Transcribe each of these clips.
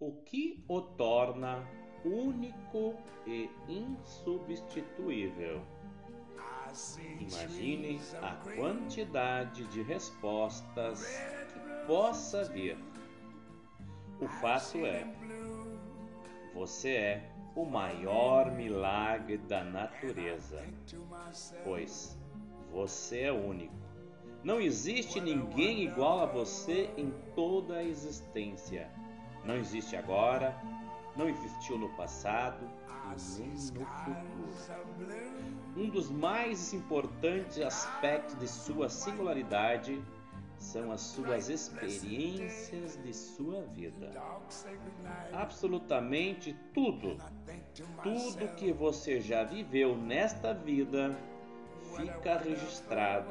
O que o torna único e insubstituível? Imagine a quantidade de respostas que possa vir. O fato é, você é o maior milagre da natureza, pois você é único. Não existe ninguém igual a você em toda a existência. Não existe agora, não existiu no passado e nem no futuro. Um dos mais importantes aspectos de sua singularidade são as suas experiências de sua vida. Absolutamente tudo, tudo que você já viveu nesta vida fica registrado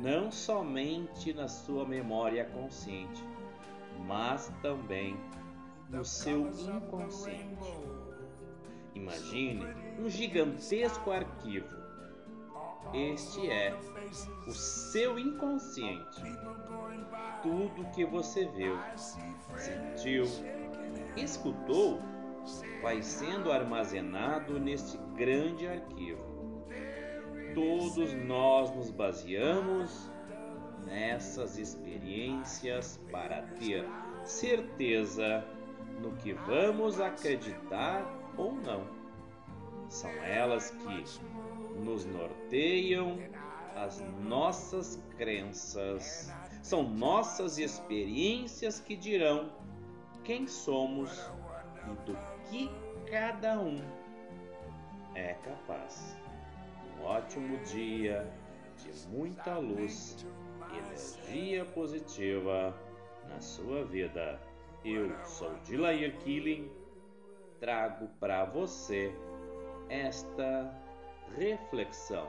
não somente na sua memória consciente, mas também no seu inconsciente. Imagine um gigantesco arquivo. Este é o seu inconsciente. Tudo que você viu, sentiu, escutou vai sendo armazenado neste grande arquivo. Todos nós nos baseamos nessas experiências para ter certeza no que vamos acreditar ou não. São elas que nos norteiam as nossas crenças, são nossas experiências que dirão quem somos e do que cada um é capaz. Um ótimo dia de muita luz e energia positiva na sua vida. Eu sou Dilair Killing, trago para você esta reflexão.